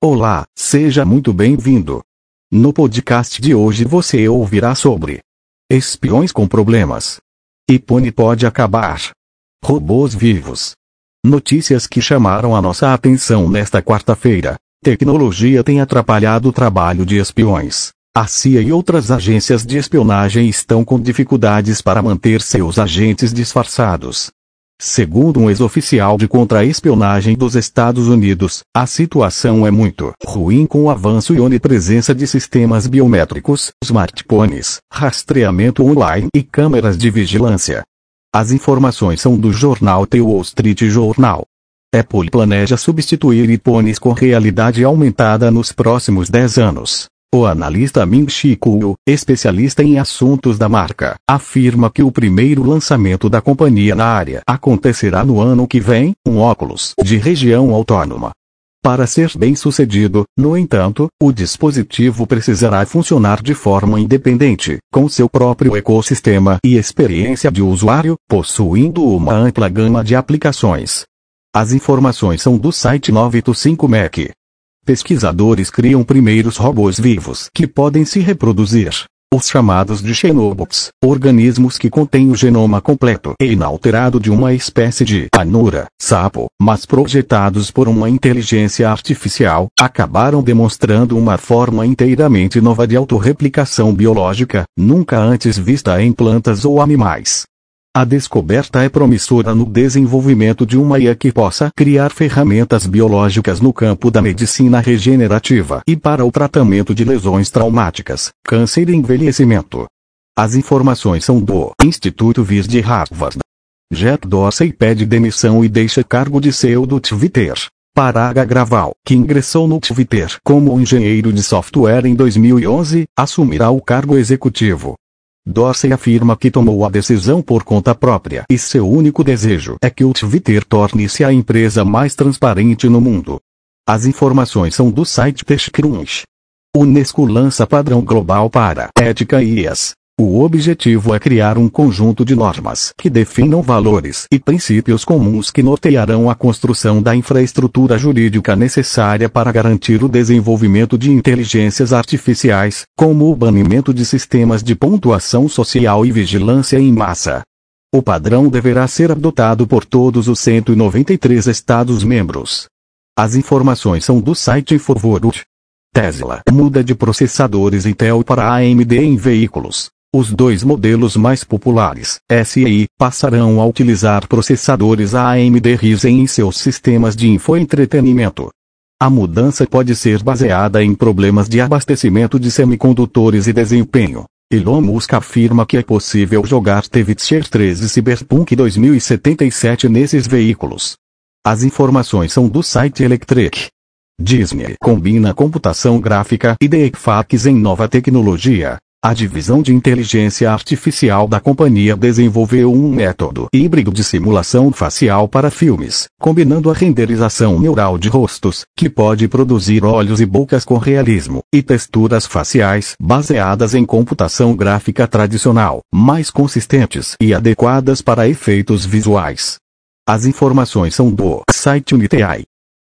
Olá, seja muito bem-vindo. No podcast de hoje você ouvirá sobre espiões com problemas. Ipone pode acabar. Robôs vivos. Notícias que chamaram a nossa atenção nesta quarta-feira. Tecnologia tem atrapalhado o trabalho de espiões. A CIA e outras agências de espionagem estão com dificuldades para manter seus agentes disfarçados. Segundo um ex-oficial de contra-espionagem dos Estados Unidos, a situação é muito ruim com o avanço e onipresença de sistemas biométricos, smartphones, rastreamento online e câmeras de vigilância. As informações são do jornal The Wall Street Journal. Apple planeja substituir iPhones com realidade aumentada nos próximos 10 anos. O analista Ming-Chi Kuo, especialista em assuntos da marca, afirma que o primeiro lançamento da companhia na área acontecerá no ano que vem, um óculos de região autônoma. Para ser bem sucedido, no entanto, o dispositivo precisará funcionar de forma independente, com seu próprio ecossistema e experiência de usuário, possuindo uma ampla gama de aplicações. As informações são do site 985Mac pesquisadores criam primeiros robôs vivos que podem se reproduzir. Os chamados de xenobots, organismos que contêm o genoma completo e inalterado de uma espécie de anura, sapo, mas projetados por uma inteligência artificial, acabaram demonstrando uma forma inteiramente nova de autorreplicação biológica, nunca antes vista em plantas ou animais. A descoberta é promissora no desenvolvimento de uma IA que possa criar ferramentas biológicas no campo da medicina regenerativa e para o tratamento de lesões traumáticas, câncer e envelhecimento. As informações são do Instituto Viz de Harvard. Jack Dorsey pede demissão e deixa cargo de CEO do Twitter. Paraga Graval, que ingressou no Twitter como engenheiro de software em 2011, assumirá o cargo executivo. Dorsey afirma que tomou a decisão por conta própria e seu único desejo é que o Twitter torne-se a empresa mais transparente no mundo. As informações são do site TechCrunch. Unesco lança padrão global para ética e IAS. O objetivo é criar um conjunto de normas que definam valores e princípios comuns que nortearão a construção da infraestrutura jurídica necessária para garantir o desenvolvimento de inteligências artificiais, como o banimento de sistemas de pontuação social e vigilância em massa. O padrão deverá ser adotado por todos os 193 Estados-membros. As informações são do site InfoWorld. Tesla muda de processadores Intel para AMD em veículos. Os dois modelos mais populares, S e I, passarão a utilizar processadores AMD Ryzen em seus sistemas de infoentretenimento. A mudança pode ser baseada em problemas de abastecimento de semicondutores e desempenho. Elon Musk afirma que é possível jogar The Witcher 3 e Cyberpunk 2077 nesses veículos. As informações são do site Electric. Disney combina computação gráfica e deepfakes em nova tecnologia. A divisão de inteligência artificial da companhia desenvolveu um método híbrido de simulação facial para filmes, combinando a renderização neural de rostos, que pode produzir olhos e bocas com realismo, e texturas faciais baseadas em computação gráfica tradicional, mais consistentes e adequadas para efeitos visuais. As informações são do site Unity.